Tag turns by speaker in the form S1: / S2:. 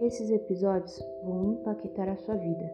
S1: Esses episódios vão impactar a sua vida.